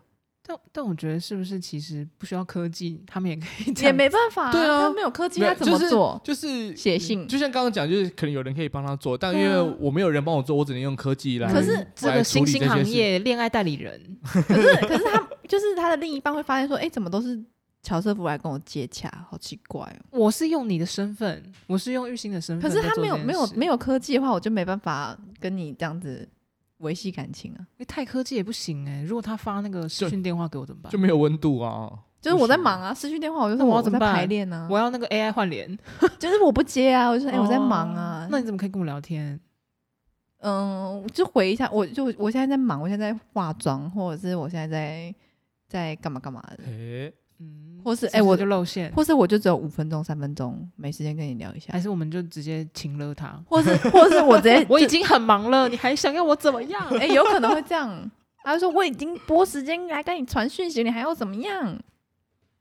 但但我觉得是不是其实不需要科技，他们也可以？也没办法、啊，对啊，他没有科技，他怎么做？就是 写信，就像刚刚讲，就是可能有人可以帮他做，但因为我没有人帮我做，我只能用科技来。可是这个新兴行业，恋爱代理人，可是可是他就是他的另一半会发现说，哎、欸，怎么都是乔瑟夫来跟我接洽，好奇怪哦。我是用你的身份，我是用玉兴的身份，可是他没有没有没有科技的话，我就没办法跟你这样子。维系感情啊，因为太科技也不行哎、欸。如果他发那个视讯电话给我怎么办？就，就没有温度啊。就是我在忙啊，失讯电话我就说我要怎么在排练呢？我要那个 AI 换脸，就是我不接啊，我就说哎、欸、我在忙啊。那你怎么可以跟我聊天？嗯，就回一下，我就我现在在忙，我现在在化妆，或者是我现在在在干嘛干嘛的。欸嗯，或是哎，我就露馅，或是我就只有五分钟、三分钟，没时间跟你聊一下，还是我们就直接请了他，或是或是我直接 我已经很忙了，你还想要我怎么样？哎，有可能会这样。他就说我已经拨时间来跟你传讯息，你还要怎么样？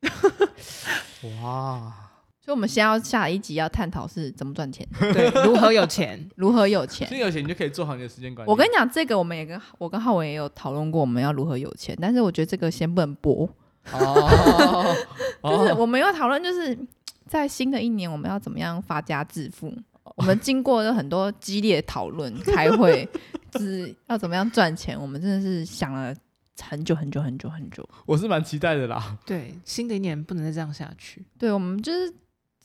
哇！所以，我们先要下一集要探讨是怎么赚钱，对，如何有钱，如何有钱。先有钱，你就可以做好你的时间管理。我跟你讲，这个我们也跟我跟浩文也有讨论过，我们要如何有钱。但是我觉得这个先不能播。哦，就是我们要讨论，就是在新的一年我们要怎么样发家致富。我们经过了很多激烈讨论、开会，就是要怎么样赚钱。我们真的是想了很久很久很久很久。我是蛮期待的啦。对，新的一年不能再这样下去。对，我们就是。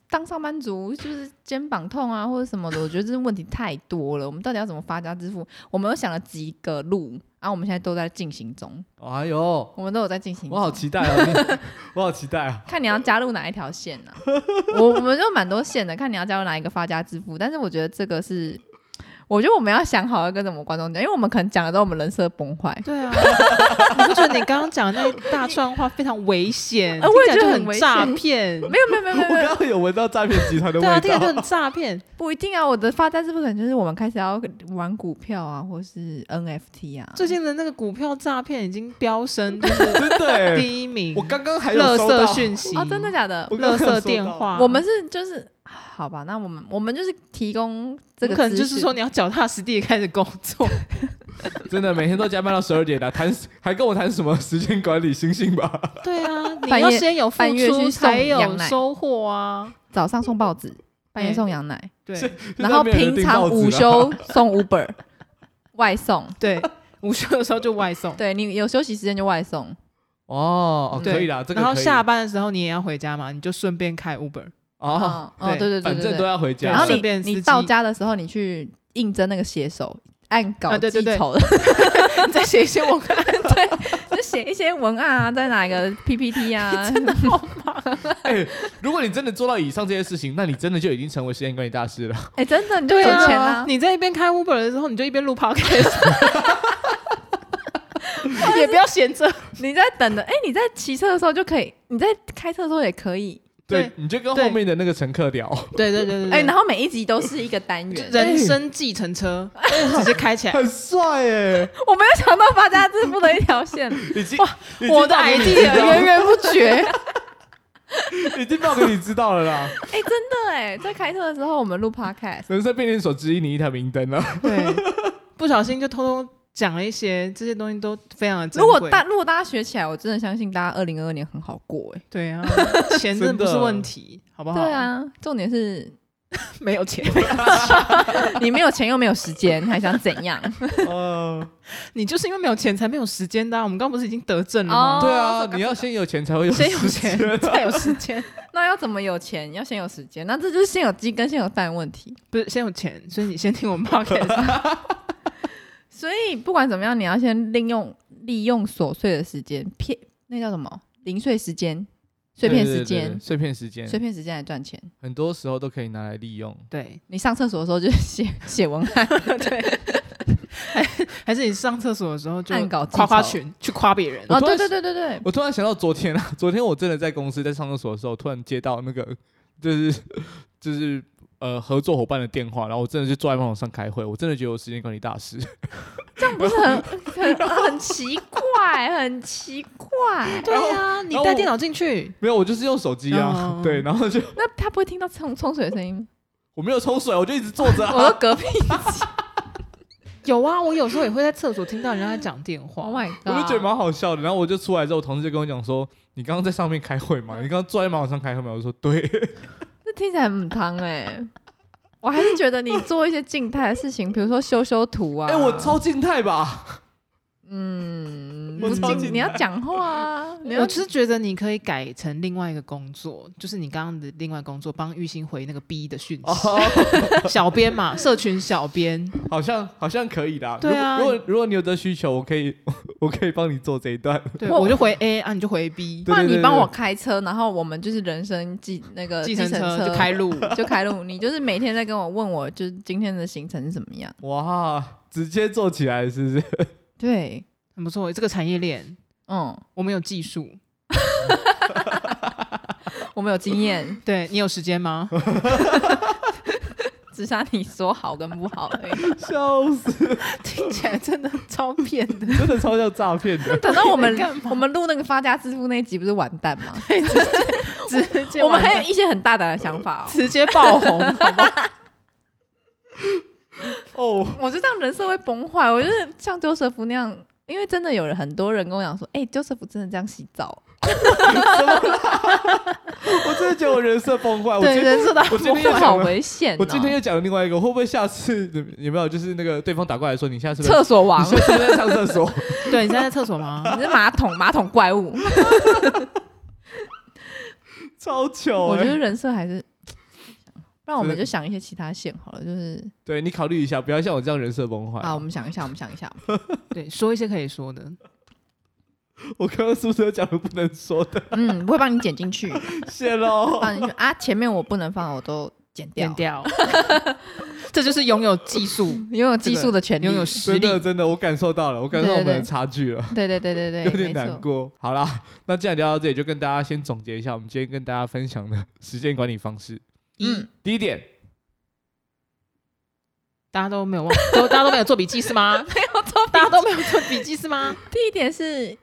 当上班族就是肩膀痛啊，或者什么的，我觉得这问题太多了。我们到底要怎么发家致富？我们又想了几个路，然后我们现在都在进行中。哎呦，我们都有在进行中。我好期待啊！我好期待啊！看你要加入哪一条线呢？我我们就蛮多线的，看你要加入哪一个发家致富。但是我觉得这个是。我觉得我们要想好要跟什么观众讲，因为我们可能讲了之后我们人设崩坏。对啊，你不觉得你刚刚讲的那一大串话非常危险？我也觉得很诈骗。没有没有没有没有，我刚刚有闻到诈骗集团的味道。对啊，这个就很诈骗。不一定啊，我的发家致富可能就是我们开始要玩股票啊，或是 NFT 啊。最近的那个股票诈骗已经飙升，就是真的第一名。我刚刚还有垃圾讯息啊，真的假的？垃圾电话。我们是就是。好吧，那我们我们就是提供这个，可能就是说你要脚踏实地开始工作，真的每天都加班到十二点的，谈还跟我谈什么时间管理？星星吧。对啊，你要先有付出才有收获啊。早上送报纸，半夜送羊奶，对，然后平常午休送 Uber 外送，对，午休的时候就外送，对你有休息时间就外送。哦，可以啦，这个。然后下班的时候你也要回家嘛，你就顺便开 Uber。哦哦，对对对，反正都要回家。然后你你到家的时候，你去应征那个写手，按稿记仇的，再写一些文案，对，就写一些文案啊，在哪一个 PPT 啊，真的好忙。哎，如果你真的做到以上这些事情，那你真的就已经成为时间管理大师了。哎，真的，你就有钱了。你在一边开 Uber 的时候，你就一边录 Podcast，也不要闲着。你在等的，哎，你在骑车的时候就可以，你在开车的时候也可以。对，你就跟后面的那个乘客聊。对对对对，哎，然后每一集都是一个单元，人生计程车直接开起来，很帅哎！我没有想到发家致富的一条线，已经哇，我的 idea 源源不绝，已经报给你知道了啦。哎，真的哎，在开车的时候我们录 podcast，人生便利所指引你一条明灯了。对，不小心就偷偷。讲了一些这些东西都非常的珍贵。如果大如果大家学起来，我真的相信大家二零二二年很好过哎。对啊，钱真的不是问题，好不好？对啊，重点是 没有钱，你没有钱又没有时间，还想怎样？嗯，你就是因为没有钱才没有时间的。我们刚不是已经得证了吗？对啊，你要先有钱才会有先有钱才有时间。那要怎么有钱？要先有时间，那这就是先有鸡跟先有蛋问题。不是先有钱，所以你先听我们 podcast。所以不管怎么样，你要先利用利用琐碎的时间，片那叫什么零碎时间、碎片时间、碎片时间、碎片时间来赚钱。很多时候都可以拿来利用。对，你上厕所的时候就写写文案，对，还还是你上厕所的时候就按稿夸夸群去夸别人。哦，对对对对对，我突然想到昨天啊，昨天我真的在公司在上厕所的时候，突然接到那个就是就是。呃，合作伙伴的电话，然后我真的就坐在马桶上开会，我真的觉得我时间管理大师，这样不是很很很奇怪，很奇怪。对啊，你带电脑进去？没有，我就是用手机啊。对，然后就那他不会听到冲冲水的声音？我没有冲水，我就一直坐着。我的隔壁 有啊，我有时候也会在厕所听到人家在讲电话。Oh my god！我就觉得蛮好笑的。然后我就出来之后，同事就跟我讲说：“你刚刚在上面开会吗？你刚刚坐在马桶上开会吗？”我说：“对。”听起来很汤哎，我还是觉得你做一些静态的事情，比如说修修图啊。哎、我超静态吧？嗯，你要讲话啊！我只是觉得你可以改成另外一个工作，就是你刚刚的另外工作，帮玉兴回那个 B 的讯息。哦、小编嘛，社群小编，好像好像可以的。对啊，如果如果你有这需求，我可以 我可以帮你做这一段。对，我就回 A 啊，你就回 B。那你帮我开车，然后我们就是人生计那个计程车就开路就开路。你就是每天在跟我问我，就是今天的行程是怎么样？哇，直接做起来是不是？对，很不错，这个产业链，嗯，我们有技术，我们有经验，对你有时间吗？只差你说好跟不好而已。笑死，听起来真的超骗的，真的超像诈骗的。等到我们我们录那个发家致富那一集，不是完蛋吗？直接我们还有一些很大胆的想法，直接爆红，好？哦，我就这样人设会崩坏。我就是像 Joseph 那样，因为真的有人很多人跟我讲说，哎，Joseph 真的这样洗澡。我真的觉得我人设崩坏，对人设的我今天好危险。我今天又讲了另外一个，会不会下次 有没有就是那个对方打过来说，你现在是厕所王？你现在是在上厕所？对，你现在在厕所吗？你是马桶马桶怪物？超糗！我觉得人设还是，不然我们就想一些其他线好了，就是对你考虑一下，不要像我这样人设崩坏。啊，我们想一下，我们想一下，对，说一些可以说的。我刚刚是不是有讲了不能说的？嗯，我会帮你剪进去，谢喽。放进去啊，前面我不能放，我都剪掉。剪掉。这就是拥有技术、拥有技术的权利，拥有实力。真的，真的，我感受到了，我感受到我们的差距了。对对对对对，有点难过。好啦，那既然聊到这里，就跟大家先总结一下，我们今天跟大家分享的时间管理方式。嗯，第一点，大家都没有忘，都大家都没有做笔记是吗？没有做，大家都没有做笔记是吗？第一点是。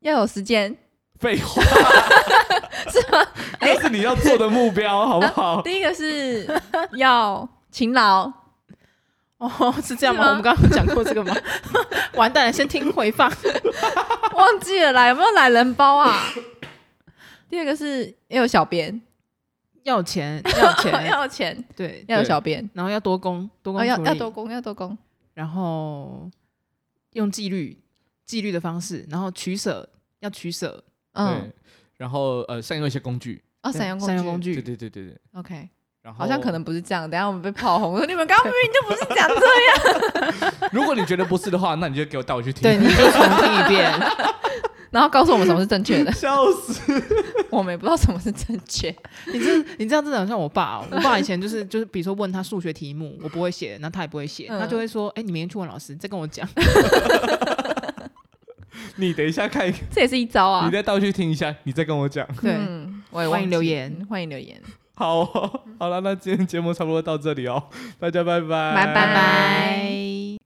要有时间，废话 是吗？那是你要做的目标，好不好？第一个是要勤劳，哦，是这样吗？我们刚刚讲过这个吗？完蛋了，先听回放，忘记了啦，有没有懒人包啊？第二个是要有小编，要钱，要钱，要钱，对，要有小便，然后要多工，多工要要多工，要多工，然后用纪律。纪律的方式，然后取舍要取舍，嗯，然后呃，善用一些工具。哦，善用善用工具，对对对对对，OK，然后好像可能不是这样，等下我们被炮轰，我说你们刚刚明明就不是讲这样。如果你觉得不是的话，那你就给我带我去听，对，你就重听一遍，然后告诉我们什么是正确的。笑死，我们也不知道什么是正确。你这你这样真的很像我爸哦，我爸以前就是就是，比如说问他数学题目，我不会写，那他也不会写，他就会说，哎，你明天去问老师，再跟我讲。你等一下看，这也是一招啊！你再倒去听一下，你再跟我讲。对，我也欢迎留言，欢迎留言。好、哦，好了，那今天节目差不多到这里哦，大家拜拜，拜拜拜。